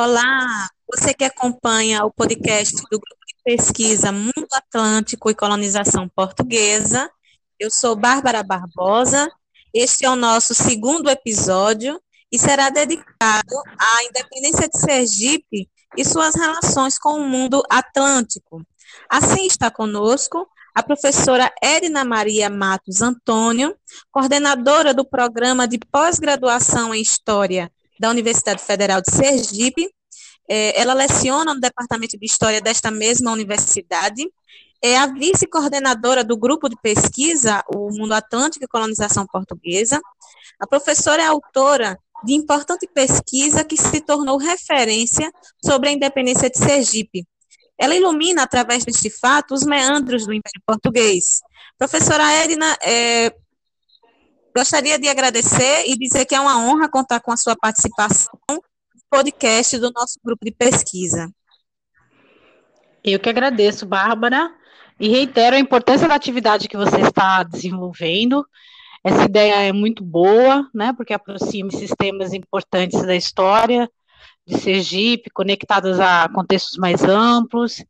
Olá, você que acompanha o podcast do Grupo de Pesquisa Mundo Atlântico e Colonização Portuguesa, eu sou Bárbara Barbosa. Este é o nosso segundo episódio e será dedicado à independência de Sergipe e suas relações com o mundo atlântico. Assim está conosco a professora Edna Maria Matos Antônio, coordenadora do programa de pós-graduação em História da Universidade Federal de Sergipe. É, ela leciona no Departamento de História desta mesma universidade. É a vice-coordenadora do grupo de pesquisa O Mundo Atlântico e Colonização Portuguesa. A professora é autora de importante pesquisa que se tornou referência sobre a independência de Sergipe. Ela ilumina, através deste fato, os meandros do Império Português. Professora Edna, é, Gostaria de agradecer e dizer que é uma honra contar com a sua participação podcast do nosso grupo de pesquisa. Eu que agradeço, Bárbara, e reitero a importância da atividade que você está desenvolvendo. Essa ideia é muito boa, né, porque aproxima esses temas importantes da história de Sergipe, conectados a contextos mais amplos,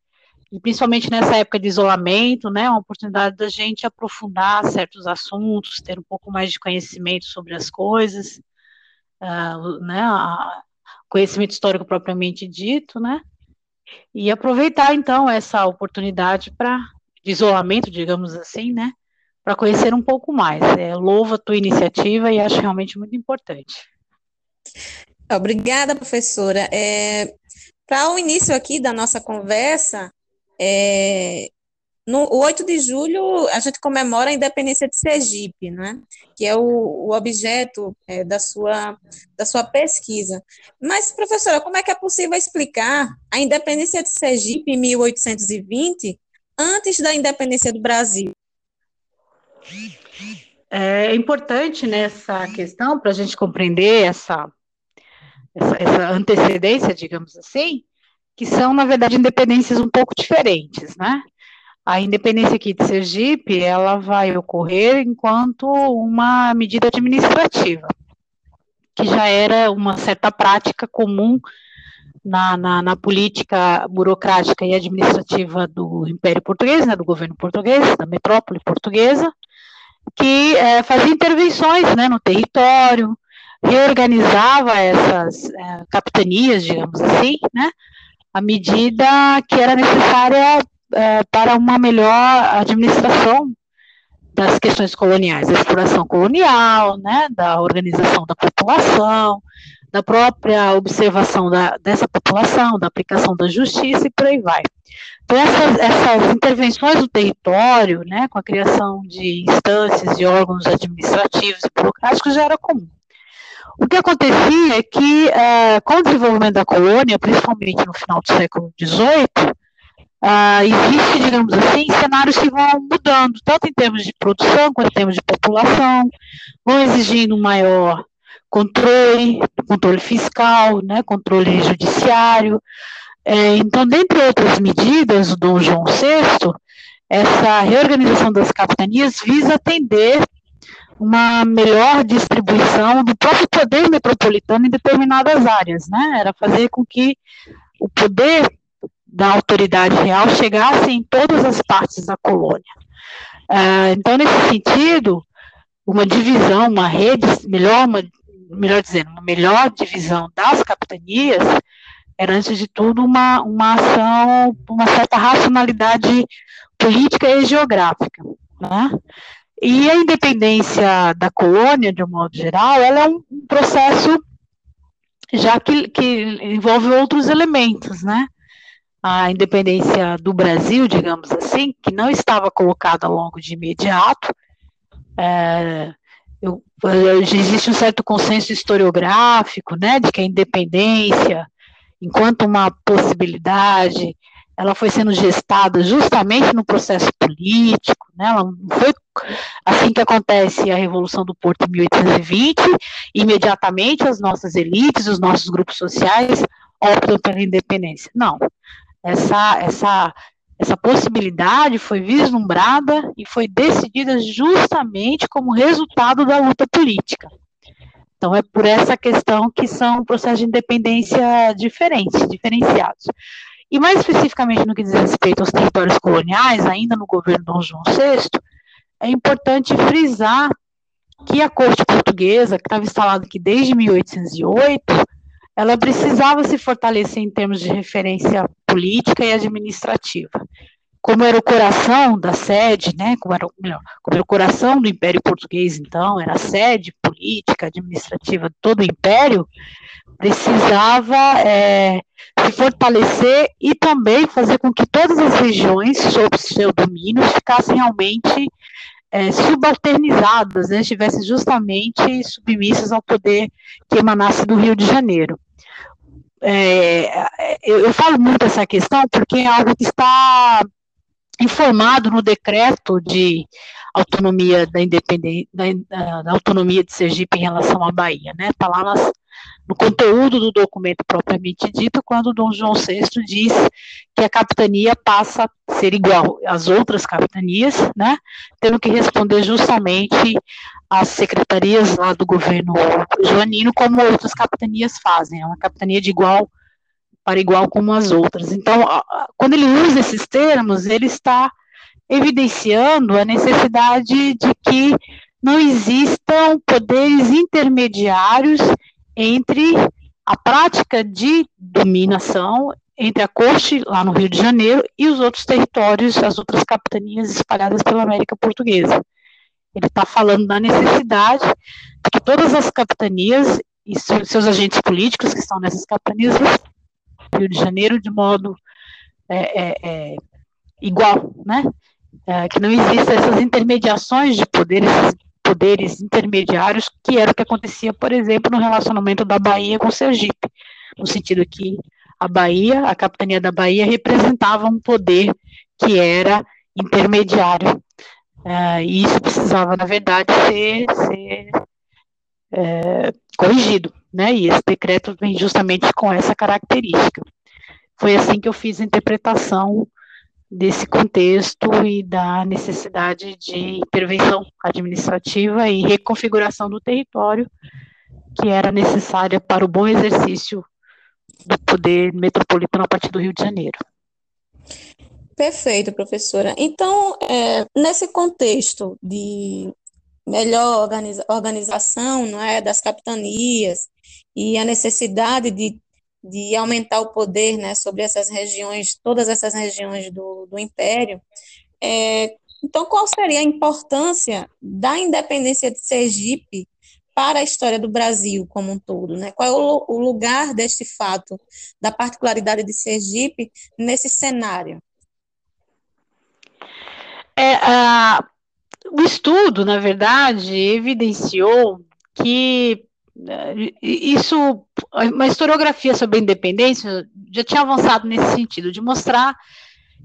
e principalmente nessa época de isolamento, né, uma oportunidade da gente aprofundar certos assuntos, ter um pouco mais de conhecimento sobre as coisas, uh, né, conhecimento histórico propriamente dito, né, e aproveitar então essa oportunidade para isolamento, digamos assim, né, para conhecer um pouco mais. É, louvo a tua iniciativa e acho realmente muito importante. Obrigada, professora. É, para o início aqui da nossa conversa, é, no 8 de julho, a gente comemora a independência de Sergipe, né? que é o, o objeto é, da, sua, da sua pesquisa. Mas, professora, como é que é possível explicar a independência de Sergipe em 1820 antes da independência do Brasil? É importante nessa questão, para a gente compreender essa, essa, essa antecedência, digamos assim, que são, na verdade, independências um pouco diferentes, né? A independência aqui de Sergipe, ela vai ocorrer enquanto uma medida administrativa, que já era uma certa prática comum na, na, na, política burocrática e administrativa do Império Português, né, do governo português, da metrópole portuguesa, que é, fazia intervenções né, no território, reorganizava essas é, capitanias, digamos assim, né, a medida que era necessária é, para uma melhor administração das questões coloniais, da exploração colonial, né, da organização da população, da própria observação da, dessa população, da aplicação da justiça e por aí vai. Então, essas, essas intervenções no território, né, com a criação de instâncias e órgãos administrativos e burocráticos já era comum. O que acontecia é que, uh, com o desenvolvimento da colônia, principalmente no final do século XVIII, uh, existe, digamos assim, cenários que vão mudando, tanto em termos de produção quanto em termos de população, vão exigindo um maior controle, controle fiscal, né, controle judiciário. É, então, dentre outras medidas, o Dom João VI, essa reorganização das capitanias visa atender uma melhor distribuição do próprio poder metropolitano em determinadas áreas, né? Era fazer com que o poder da autoridade real chegasse em todas as partes da colônia. Uh, então, nesse sentido, uma divisão, uma rede, melhor, uma, melhor dizendo, uma melhor divisão das capitanias era, antes de tudo, uma, uma ação, uma certa racionalidade política e geográfica. Né? E a independência da colônia, de um modo geral, ela é um, processo já que, que envolve outros elementos, né? A independência do Brasil, digamos assim, que não estava colocada logo de imediato, é, eu, existe um certo consenso historiográfico, né, de que a independência, enquanto uma possibilidade, ela foi sendo gestada justamente no processo político, né? Ela foi assim que acontece a Revolução do Porto em 1820, imediatamente as nossas elites, os nossos grupos sociais optam pela independência. Não. Essa, essa, essa possibilidade foi vislumbrada e foi decidida justamente como resultado da luta política. Então, é por essa questão que são processos de independência diferentes, diferenciados. E mais especificamente no que diz respeito aos territórios coloniais, ainda no governo Dom João VI, é importante frisar que a corte portuguesa, que estava instalada aqui desde 1808, ela precisava se fortalecer em termos de referência política e administrativa. Como era o coração da sede, né, como, era, melhor, como era o coração do Império Português, então, era a sede política, administrativa de todo o Império, precisava é, se fortalecer e também fazer com que todas as regiões sob seu domínio ficassem realmente é, subalternizadas, né, estivessem justamente submissas ao poder que emanasse do Rio de Janeiro. É, eu, eu, falo muito essa questão porque é algo que está informado no decreto de autonomia da independência da, da, autonomia de Sergipe em relação à Bahia, né? Está lá nas, no conteúdo do documento propriamente dito, quando Dom João VI diz que a capitania passa a ser igual às outras capitanias, né, tendo que responder justamente às secretarias lá do governo joanino, como outras capitanias fazem, é uma capitania de igual para igual como as outras. Então, quando ele usa esses termos, ele está evidenciando a necessidade de que não existam poderes intermediários entre a prática de dominação entre a corte lá no Rio de Janeiro e os outros territórios, as outras capitanias espalhadas pela América Portuguesa. Ele está falando da necessidade de que todas as capitanias e seus agentes políticos que estão nessas capitanias Rio de Janeiro de modo é, é, é, igual, né? É, que não existam essas intermediações de poderes poderes intermediários, que era o que acontecia, por exemplo, no relacionamento da Bahia com Sergipe, no sentido que a Bahia, a capitania da Bahia, representava um poder que era intermediário. Uh, e isso precisava, na verdade, ser, ser é, corrigido, né? E esse decreto vem justamente com essa característica. Foi assim que eu fiz a interpretação desse contexto e da necessidade de intervenção administrativa e reconfiguração do território que era necessária para o bom exercício do poder metropolitano a partir do Rio de Janeiro. Perfeito, professora. Então, é, nesse contexto de melhor organiza organização não é, das capitanias e a necessidade de de aumentar o poder né, sobre essas regiões, todas essas regiões do, do Império. É, então, qual seria a importância da independência de Sergipe para a história do Brasil como um todo? Né? Qual é o, o lugar deste fato, da particularidade de Sergipe nesse cenário? É, a, o estudo, na verdade, evidenciou que isso, uma historiografia sobre a independência já tinha avançado nesse sentido, de mostrar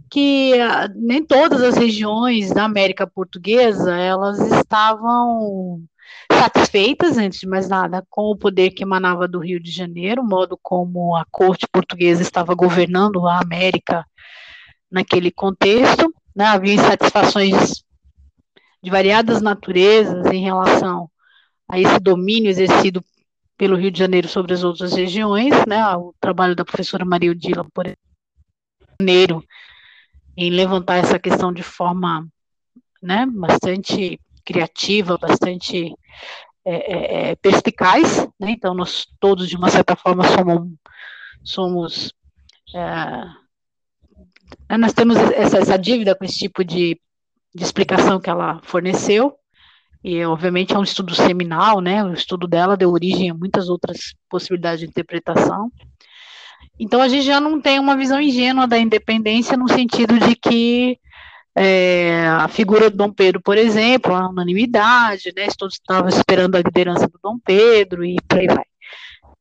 que ah, nem todas as regiões da América Portuguesa elas estavam satisfeitas, antes de mais nada, com o poder que emanava do Rio de Janeiro, o modo como a corte portuguesa estava governando a América naquele contexto. Né? Havia insatisfações de variadas naturezas em relação a esse domínio exercido pelo Rio de Janeiro sobre as outras regiões, né, o trabalho da professora Maria Udila, por Janeiro, em levantar essa questão de forma né, bastante criativa, bastante é, é, é perspicaz, né, então nós todos, de uma certa forma, somos, somos é, nós temos essa, essa, dívida com esse tipo de, de explicação que ela forneceu, e obviamente é um estudo seminal, né? O estudo dela deu origem a muitas outras possibilidades de interpretação. Então a gente já não tem uma visão ingênua da independência no sentido de que é, a figura do Dom Pedro, por exemplo, a unanimidade, né? Todos estavam esperando a liderança do Dom Pedro e por aí vai.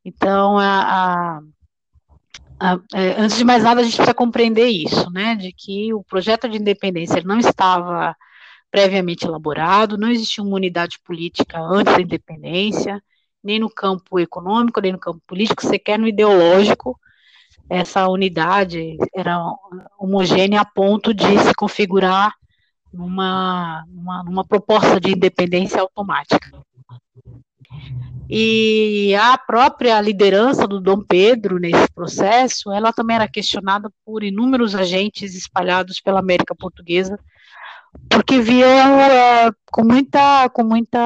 Então, a, a, a, é, antes de mais nada, a gente precisa compreender isso, né? De que o projeto de independência não estava previamente elaborado, não existia uma unidade política antes da independência, nem no campo econômico, nem no campo político, sequer no ideológico. Essa unidade era homogênea a ponto de se configurar numa, numa, numa proposta de independência automática. E a própria liderança do Dom Pedro nesse processo, ela também era questionada por inúmeros agentes espalhados pela América Portuguesa, porque viam é, com muita, com muita,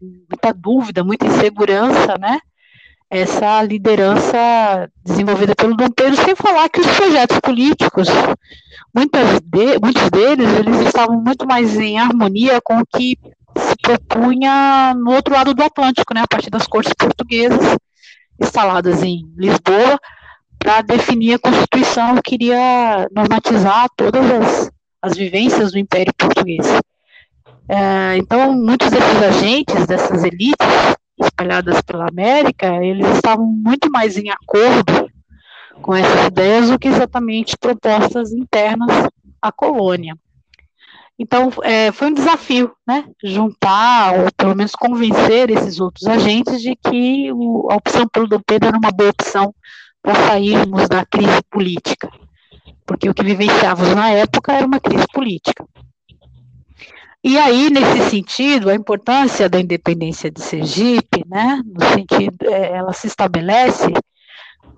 muita dúvida, muita insegurança, né? Essa liderança desenvolvida pelo Dom Pedro, sem falar que os projetos políticos, muitas de, muitos deles, eles estavam muito mais em harmonia com o que se propunha no outro lado do Atlântico, né, a partir das cortes portuguesas instaladas em Lisboa, para definir a Constituição que iria normatizar todas as, as vivências do Império Português. É, então, muitos desses agentes, dessas elites espalhadas pela América, eles estavam muito mais em acordo com essas ideias do que exatamente propostas internas à colônia. Então, é, foi um desafio, né, juntar, ou pelo menos convencer esses outros agentes de que o, a opção pelo Dom Pedro era uma boa opção para sairmos da crise política, porque o que vivenciávamos na época era uma crise política. E aí, nesse sentido, a importância da independência de Sergipe, né, no sentido, é, ela se estabelece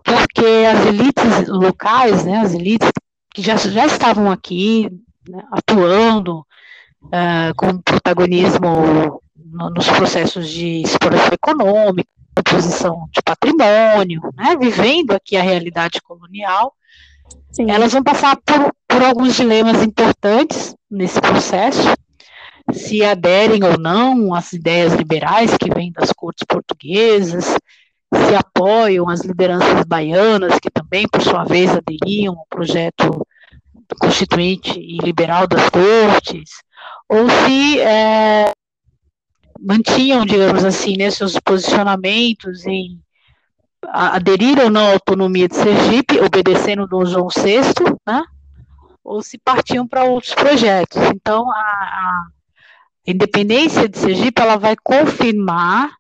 porque as elites locais, né, as elites que já, já estavam aqui né, atuando uh, com protagonismo no, nos processos de exploração econômica, posição de patrimônio, né, vivendo aqui a realidade colonial, Sim. elas vão passar por, por alguns dilemas importantes nesse processo, se aderem ou não às ideias liberais que vêm das cortes portuguesas, se apoiam as lideranças baianas, que também, por sua vez, aderiam ao projeto constituinte e liberal das cortes, ou se é, mantinham, digamos assim, né, seus posicionamentos em aderir ou não à autonomia de Sergipe, obedecendo Dom João VI, né, ou se partiam para outros projetos. Então, a, a independência de Sergipe ela vai confirmar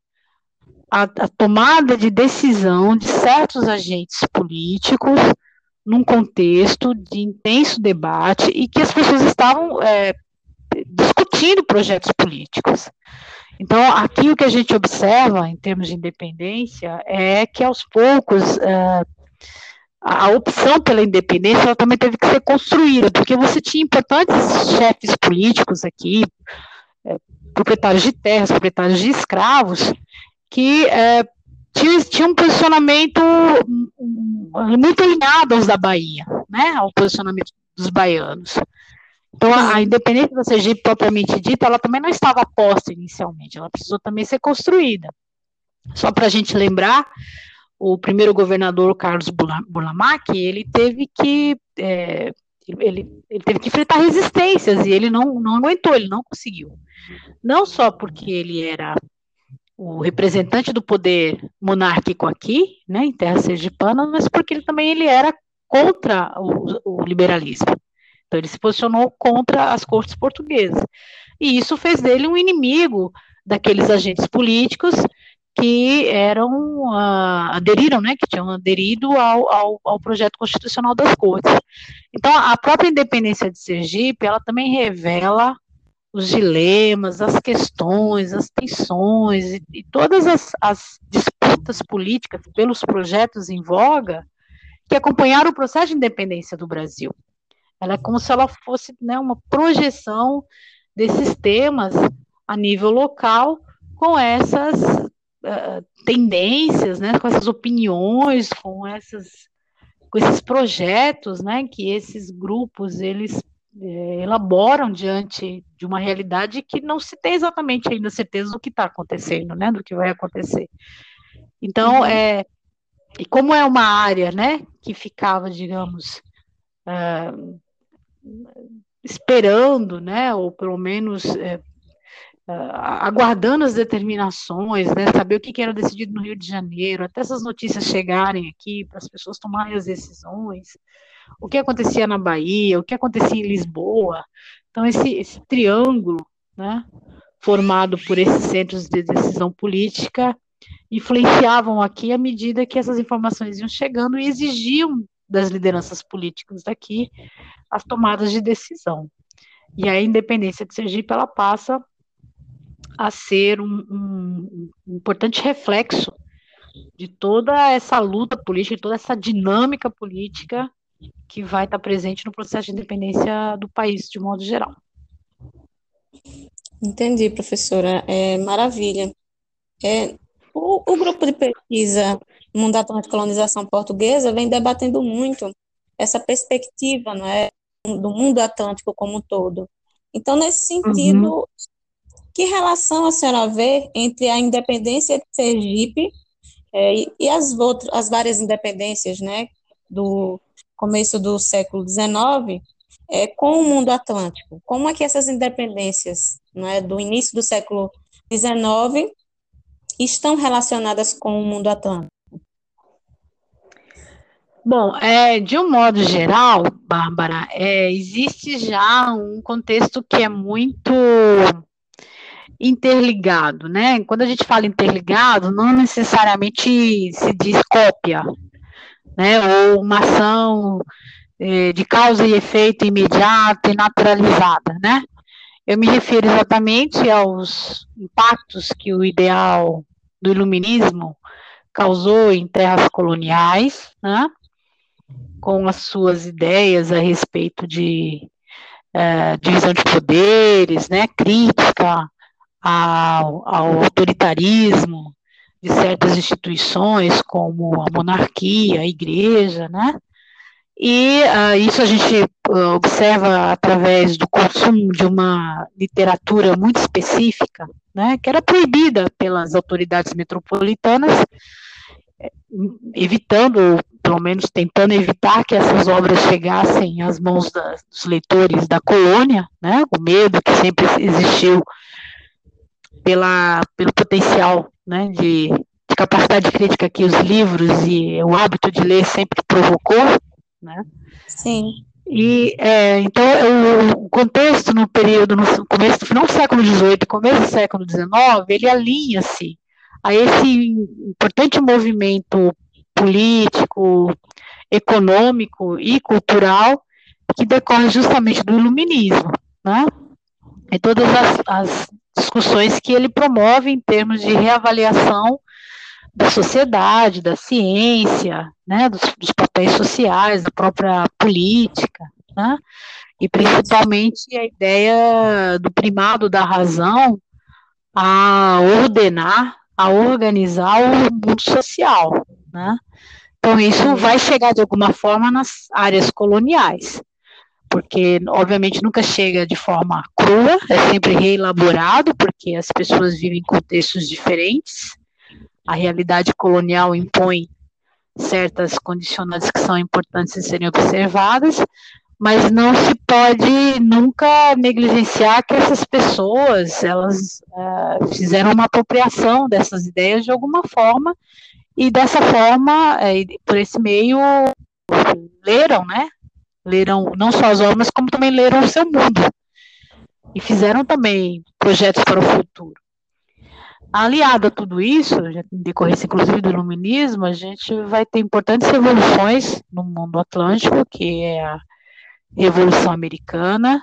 a, a tomada de decisão de certos agentes políticos num contexto de intenso debate e que as pessoas estavam é, discutindo projetos políticos. Então, aqui o que a gente observa em termos de independência é que aos poucos é, a opção pela independência ela também teve que ser construída, porque você tinha importantes chefes políticos aqui, é, proprietários de terras, proprietários de escravos, que é, tinha, tinha um posicionamento muito alinhado aos da Bahia, né, ao posicionamento dos baianos. Então, a, independência da Sergipe, propriamente dita, ela também não estava posta inicialmente, ela precisou também ser construída. Só para a gente lembrar, o primeiro governador, Carlos Burlamac, ele teve que é, ele, ele, teve que enfrentar resistências e ele não, não aguentou, ele não conseguiu. Não só porque ele era o representante do poder monárquico aqui, né, em terra sergipana, mas porque ele também ele era contra o, o liberalismo. Então ele se posicionou contra as cortes portuguesas. E isso fez dele um inimigo daqueles agentes políticos que eram uh, aderiram, né, que tinham aderido ao, ao, ao, projeto constitucional das cortes. Então, a própria independência de Sergipe, ela também revela os dilemas, as questões, as tensões e, e todas as, as, disputas políticas pelos projetos em voga que acompanharam o processo de independência do Brasil. Ela é como se ela fosse né, uma projeção desses temas a nível local com essas uh, tendências, né, com essas opiniões, com essas com esses projetos, né, que esses grupos eles é, elaboram diante de uma realidade que não se tem exatamente ainda certeza do que está acontecendo, né, do que vai acontecer. Então, é, e como é uma área, né, que ficava, digamos, uh, esperando, né, ou pelo menos é, aguardando as determinações, né, saber o que, que era decidido no Rio de Janeiro, até essas notícias chegarem aqui para as pessoas tomarem as decisões o que acontecia na Bahia, o que acontecia em Lisboa. Então, esse, esse triângulo, né, formado por esses centros de decisão política, influenciavam aqui à medida que essas informações iam chegando e exigiam das lideranças políticas daqui as tomadas de decisão. E a independência de Sergipe ela passa a ser um, um, importante reflexo de toda essa luta política, de toda essa dinâmica política que vai estar presente no processo de independência do país, de modo geral. Entendi, professora. É maravilha. É, o, o grupo de pesquisa Mundo Atlântico de Colonização Portuguesa vem debatendo muito essa perspectiva não é, do mundo atlântico como um todo. Então, nesse sentido, uhum. que relação a senhora vê entre a independência de Sergipe é, e, e as, outras, as várias independências né, do começo do século XIX é, com o mundo atlântico? Como é que essas independências né, do início do século XIX estão relacionadas com o mundo atlântico? Bom, é, de um modo geral, Bárbara, é, existe já um contexto que é muito interligado, né? Quando a gente fala interligado, não necessariamente se diz cópia, né? Ou uma ação é, de causa e efeito imediata e naturalizada, né? Eu me refiro exatamente aos impactos que o ideal do iluminismo causou em terras coloniais, né? Com as suas ideias a respeito de é, divisão de poderes, né, crítica ao, ao, autoritarismo de certas instituições, como a monarquia, a igreja, né, e uh, isso a gente uh, observa através do consumo de uma literatura muito específica, né, que era proibida pelas autoridades metropolitanas, evitando, pelo menos tentando evitar que essas obras chegassem às mãos da, dos leitores da colônia, né, o medo que sempre existiu pela, pelo potencial né, de, de capacidade crítica que os livros e o hábito de ler sempre provocou, né? Sim. E é, então o, contexto no período, no começo do final do século XVIII, começo do século XIX, ele alinha-se a esse importante movimento político, econômico e cultural que decorre justamente do iluminismo, né? E todas as, as discussões que ele promove em termos de reavaliação da sociedade, da ciência, né, dos, dos papéis sociais, da própria política, né, e principalmente a ideia do primado da razão a ordenar a organizar o mundo social, né? Então isso vai chegar de alguma forma nas áreas coloniais, porque obviamente nunca chega de forma crua, é sempre reelaborado, porque as pessoas vivem em contextos diferentes. A realidade colonial impõe certas condicionantes que são importantes de serem observadas, mas não se pode nunca negligenciar que essas pessoas elas uh, fizeram uma apropriação dessas ideias de alguma forma e dessa forma uh, por esse meio leram né? Leram não só as obras como também leram o seu mundo. E fizeram também projetos para o futuro. Aliado a tudo isso, decorrência inclusive do iluminismo, a gente vai ter importantes revoluções no mundo atlântico, que é a Revolução Americana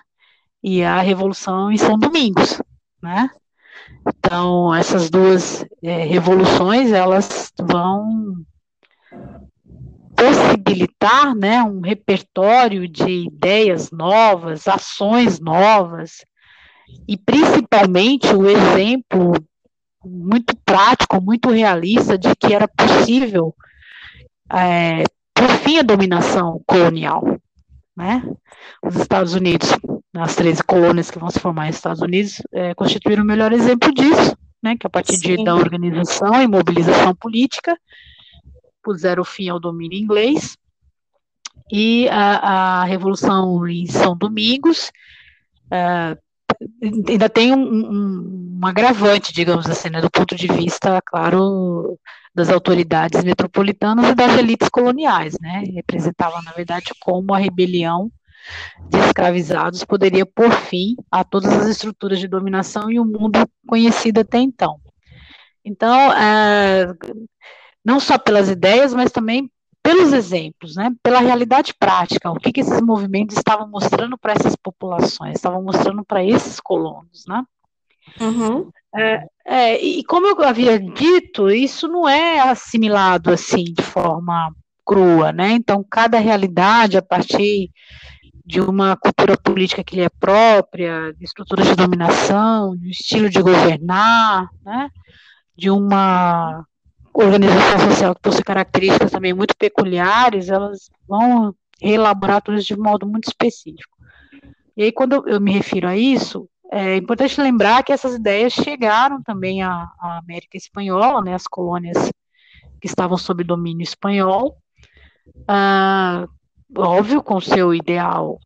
e a Revolução em São Domingos, né? Então, essas duas é, revoluções, elas vão possibilitar, né, um repertório de ideias novas, ações novas, e principalmente o exemplo muito prático, muito realista de que era possível é, por fim a dominação colonial, né? Os Estados Unidos, as 13 colônias que vão se formar nos Estados Unidos, é, constituíram o melhor exemplo disso, né? Que a partir de, da organização e mobilização política puseram fim ao domínio inglês e a, a Revolução em São Domingos é, ainda tem um, um, um, agravante, digamos assim, né, do ponto de vista, claro, das autoridades metropolitanas e das elites coloniais, né? Representava, na verdade, como a rebelião de escravizados poderia pôr fim a todas as estruturas de dominação e o mundo conhecido até então. Então, é, não só pelas ideias, mas também pelos exemplos, né, pela realidade prática, o que, que esses movimentos estavam mostrando para essas populações, estavam mostrando para esses colonos, né? Uhum. É, é, e como eu havia dito, isso não é assimilado assim de forma crua, né? Então, cada realidade, a partir de uma cultura política que lhe é própria, de estruturas de dominação, de um estilo de governar, né? De uma organização social que possui características também muito peculiares, elas vão reelaborar tudo isso de modo muito específico. E aí, quando eu me refiro a isso, é importante lembrar que essas ideias chegaram também à, à América Espanhola, né, as colônias que estavam sob domínio espanhol, ah, óbvio, com seu ideal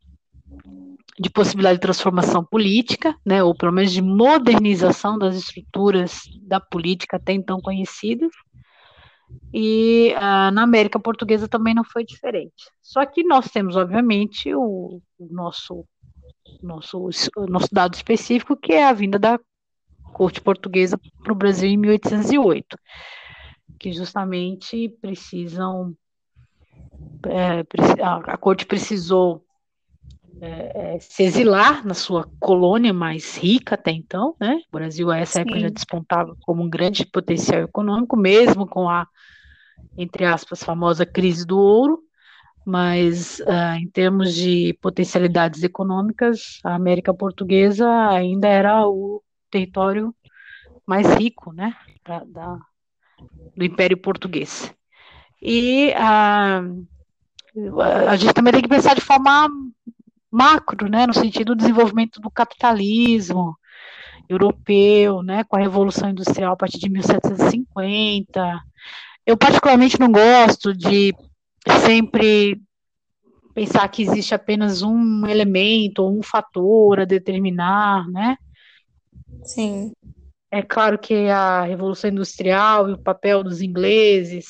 de possibilidade de transformação política, né, ou pelo menos de modernização das estruturas da política até então conhecidas, e ah, na América Portuguesa também não foi diferente. Só que nós temos, obviamente, o, o nosso, nosso, o nosso dado específico, que é a vinda da corte portuguesa para o Brasil em 1808, que justamente precisam é, a, corte precisou é, é, se exilar na sua colônia mais rica até então, né? O Brasil a essa Sim. época já despontava como um grande potencial econômico, mesmo com a, entre aspas, famosa crise do ouro, mas uh, em termos de potencialidades econômicas, a América Portuguesa ainda era o território mais rico, né, da, da do Império Português. E uh, a gente também tem que pensar de forma macro, né, no sentido do desenvolvimento do capitalismo europeu, né, com a Revolução Industrial a partir de 1750. Eu particularmente não gosto de sempre pensar que existe apenas um elemento ou um fator a determinar, né? Sim. É claro que a Revolução Industrial e o papel dos ingleses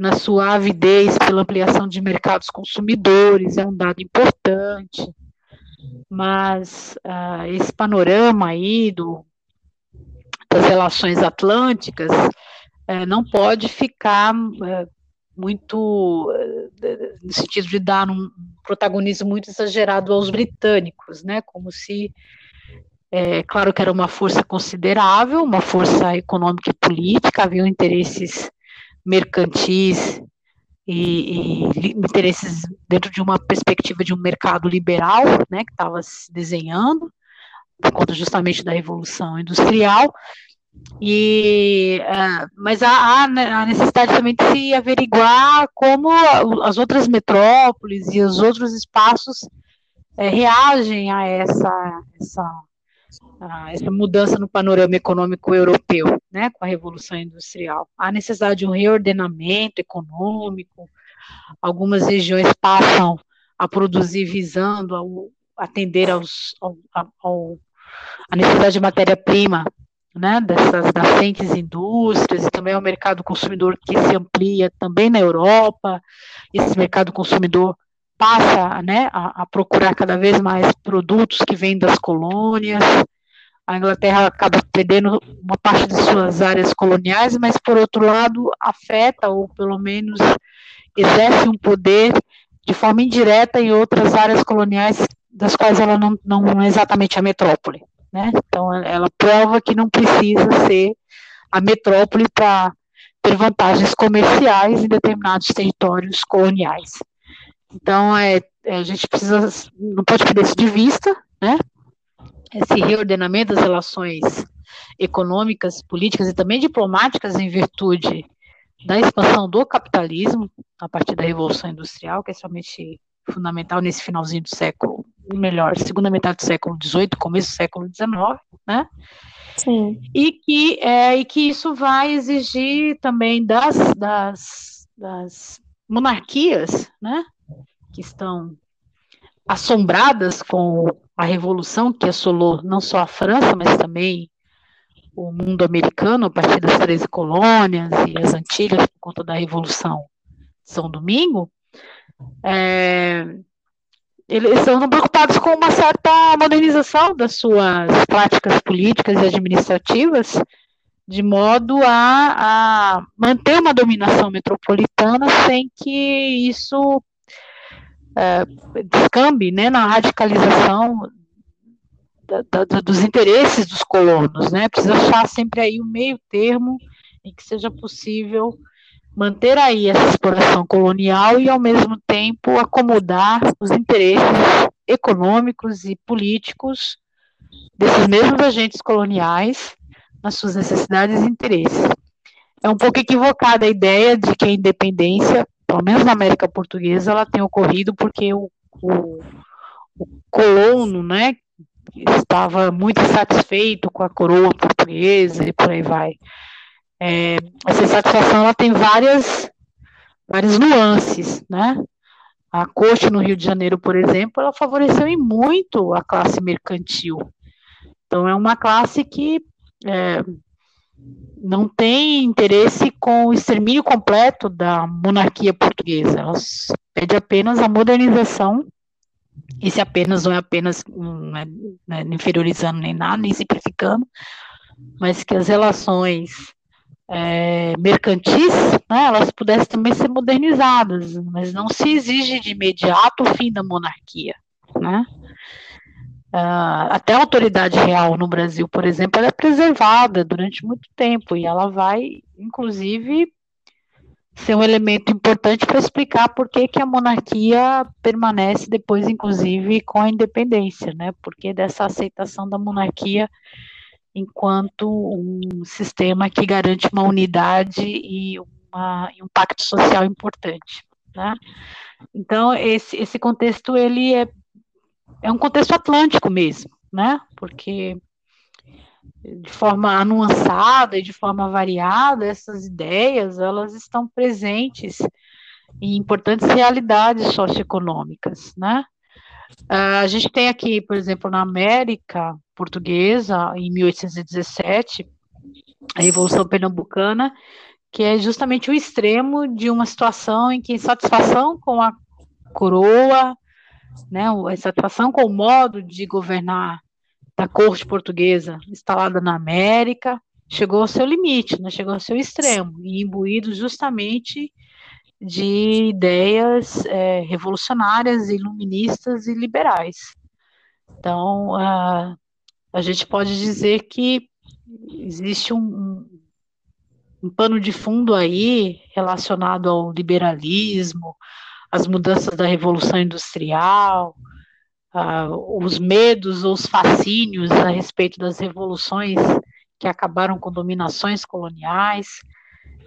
na sua avidez pela ampliação de mercados consumidores, é um dado importante, mas uh, esse panorama aí do, das relações atlânticas uh, não pode ficar uh, muito no sentido de dar um protagonismo muito exagerado aos britânicos, né? Como se é claro que era uma força considerável, uma força econômica e política, haviam interesses mercantis e, e, interesses dentro de uma perspectiva de um mercado liberal, né, que estava se desenhando por conta justamente da revolução industrial. E, uh, mas há, há, a necessidade também de se averiguar como as outras metrópoles e os outros espaços é, reagem a essa, essa essa mudança no panorama econômico europeu, né, com a Revolução Industrial. Há necessidade de um reordenamento econômico, algumas regiões passam a produzir visando ao, atender aos, ao, ao, a necessidade de matéria-prima né, dessas nascentes indústrias e também ao mercado consumidor que se amplia também na Europa. Esse mercado consumidor passa né, a, a procurar cada vez mais produtos que vêm das colônias a Inglaterra acaba perdendo uma parte de suas áreas coloniais, mas, por outro lado, afeta, ou pelo menos exerce um poder de forma indireta em outras áreas coloniais das quais ela não, não é exatamente a metrópole. Né? Então, ela prova que não precisa ser a metrópole para ter vantagens comerciais em determinados territórios coloniais. Então, é, a gente precisa, não pode perder isso de vista, né? esse reordenamento das relações econômicas, políticas e também diplomáticas em virtude da expansão do capitalismo a partir da Revolução Industrial, que é somente fundamental nesse finalzinho do século, melhor, segunda metade do século XVIII, começo do século XIX, né? Sim. E que, é, e que isso vai exigir também das, das, das monarquias, né? Que estão assombradas com a revolução que assolou não só a França, mas também o mundo americano a partir das 13 colônias e as Antilhas por conta da Revolução de São Domingo, é, eles estão preocupados com uma certa modernização das suas práticas políticas e administrativas, de modo a, a manter uma dominação metropolitana sem que isso é, descambe né, na radicalização da, da, dos interesses dos colonos, né? Precisa achar sempre aí um meio termo em que seja possível manter aí essa exploração colonial e, ao mesmo tempo, acomodar os interesses econômicos e políticos desses mesmos agentes coloniais nas suas necessidades e interesses. É um pouco equivocada a ideia de que a independência, pelo menos na América Portuguesa, ela tem ocorrido porque o, o, o colono, né, estava muito satisfeito com a coroa portuguesa e por aí vai. É, essa satisfação ela tem várias, várias nuances, né? A corte no Rio de Janeiro, por exemplo, ela favoreceu em muito a classe mercantil. Então é uma classe que é, não tem interesse com o extermínio completo da monarquia portuguesa. Ela pede apenas a modernização esse apenas não é apenas não é, não é inferiorizando nem nada, nem simplificando, mas que as relações é, mercantis, né, elas pudessem também ser modernizadas, mas não se exige de imediato o fim da monarquia, né? Uh, até a autoridade real no Brasil, por exemplo, ela é preservada durante muito tempo e ela vai, inclusive, ser um elemento importante para explicar por que, que a monarquia permanece depois, inclusive, com a independência, né? Porque dessa aceitação da monarquia enquanto um sistema que garante uma unidade e, uma, e um pacto social importante, né? Então, esse, esse contexto, ele é, é um contexto atlântico mesmo, né? Porque de forma anuançada e de forma variada, essas ideias, elas estão presentes em importantes realidades socioeconômicas, né? Uh, a gente tem aqui, por exemplo, na América Portuguesa, em 1817, a Revolução Pernambucana, que é justamente o extremo de uma situação em que satisfação com a coroa, né, a satisfação com o modo de governar da corte portuguesa instalada na América, chegou ao seu limite, né, chegou ao seu extremo, e imbuído justamente de ideias é, revolucionárias, iluministas e liberais. Então, a, a gente pode dizer que existe um, um pano de fundo aí relacionado ao liberalismo, às mudanças da Revolução Industrial, uh, os medos ou os fascínios a respeito das revoluções que acabaram com dominações coloniais,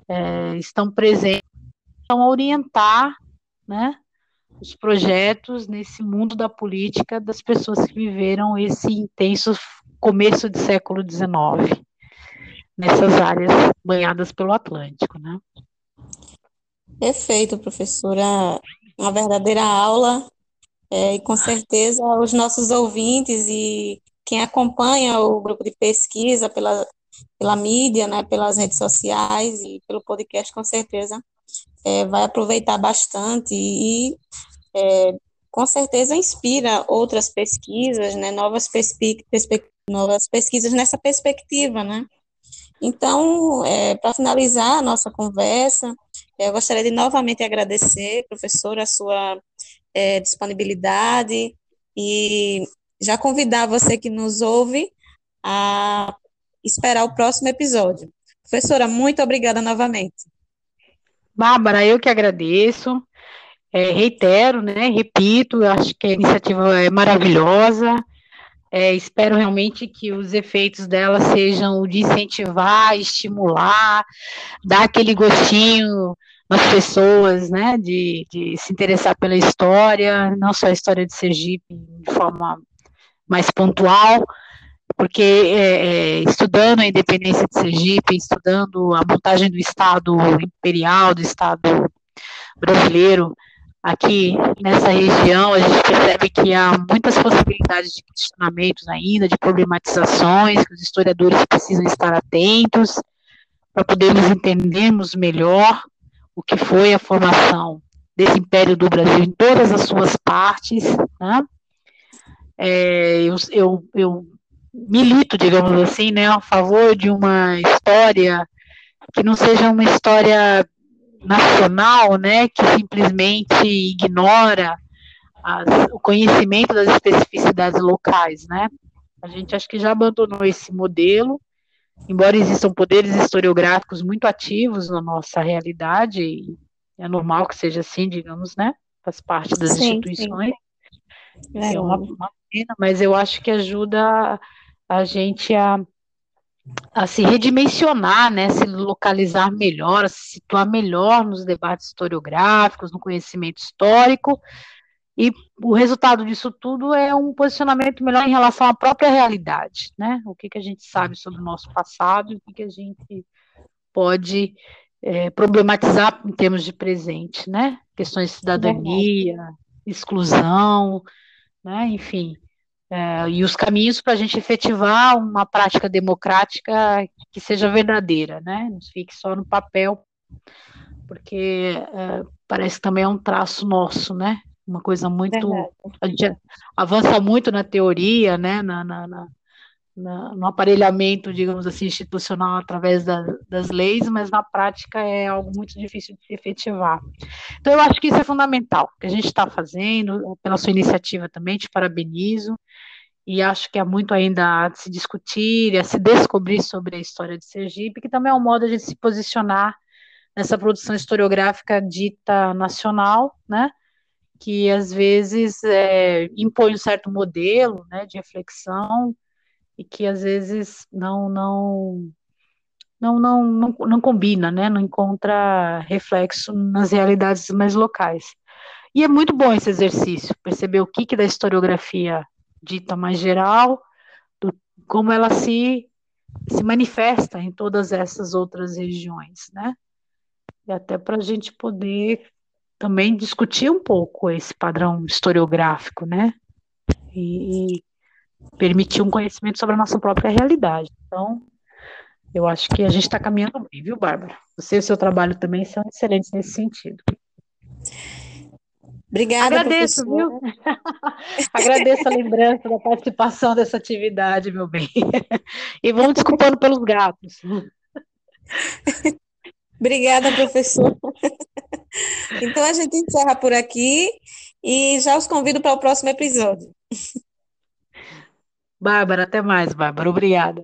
é, estão presentes, a orientar né, os projetos nesse mundo da política das pessoas que viveram esse intenso começo do século XIX, nessas áreas banhadas pelo Atlântico. Né? Perfeito, professora. Uma verdadeira aula é, e com certeza os nossos ouvintes e quem acompanha o grupo de pesquisa pela, pela mídia, né, pelas redes sociais e pelo podcast, com certeza é, vai aproveitar bastante e é, com certeza inspira outras pesquisas, né, novas, novas pesquisas nessa perspectiva, né? Então, é, para finalizar a nossa conversa, eu gostaria de novamente agradecer, professora, a sua é, disponibilidade e já convidar você que nos ouve a esperar o próximo episódio. Professora, muito obrigada novamente. Bárbara, eu que agradeço. É, reitero, né, repito, acho que a iniciativa é maravilhosa. É, espero realmente que os efeitos dela sejam o de incentivar, estimular, dar aquele gostinho nas pessoas, né, de, de se interessar pela história, não só a história de Sergipe de forma mais pontual, porque é, é, estudando a independência de Sergipe, estudando a montagem do Estado imperial, do Estado brasileiro, aqui nessa região, a gente percebe que há muitas possibilidades de questionamentos ainda, de problematizações, que os historiadores precisam estar atentos para podermos entendermos melhor o que foi a formação desse Império do Brasil em todas as suas partes, né? É, eu, eu, eu milito, digamos assim, né, a favor de uma história que não seja uma história nacional, né, que simplesmente ignora as, o conhecimento das especificidades locais, né. A gente acho que já abandonou esse modelo, embora existam poderes historiográficos muito ativos na nossa realidade, e é normal que seja assim, digamos, né? Faz parte das sim, instituições. Sim. É, é uma, uma pena, mas eu acho que ajuda a gente a a se redimensionar, né, se localizar melhor, a se situar melhor nos debates historiográficos, no conhecimento histórico, e o resultado disso tudo é um posicionamento melhor em relação à própria realidade, né, o que, que a gente sabe sobre o nosso passado e o que, que a gente pode é, problematizar em termos de presente, né, questões de cidadania, exclusão, né, enfim, é, e os caminhos para a gente efetivar uma prática democrática que seja verdadeira, né? Não fique só no papel, porque é, parece que também é um traço nosso, né? Uma coisa muito. A gente avança muito na teoria, né? Na, na, na, na no aparelhamento, digamos assim, institucional através da, das leis, mas na prática é algo muito difícil de se efetivar. Então, eu acho que isso é fundamental, que a gente está fazendo, pela sua iniciativa também, te parabenizo e acho que há muito ainda a se discutir, a se descobrir sobre a história de Sergipe, que também é um modo de a gente se posicionar nessa produção historiográfica dita nacional, né, que às vezes é, impõe um certo modelo, né, de reflexão e que às vezes não não não não não, não combina, né, não encontra reflexo nas realidades mais locais. E é muito bom esse exercício, perceber o que, que da historiografia dita mais geral, do, como ela se, se manifesta em todas essas outras regiões, né? E até para a gente poder também discutir um pouco esse padrão historiográfico, né? E, e permitir um conhecimento sobre a nossa própria realidade. Então, eu acho que a gente está caminhando bem, viu, Bárbara? Você e o seu trabalho também são excelentes nesse sentido. Obrigada, Agradeço, viu? Agradeço a lembrança da participação dessa atividade, meu bem. E vamos desculpando pelos gatos. Obrigada, professor. Então a gente encerra por aqui e já os convido para o próximo episódio. Bárbara, até mais, Bárbara. Obrigada.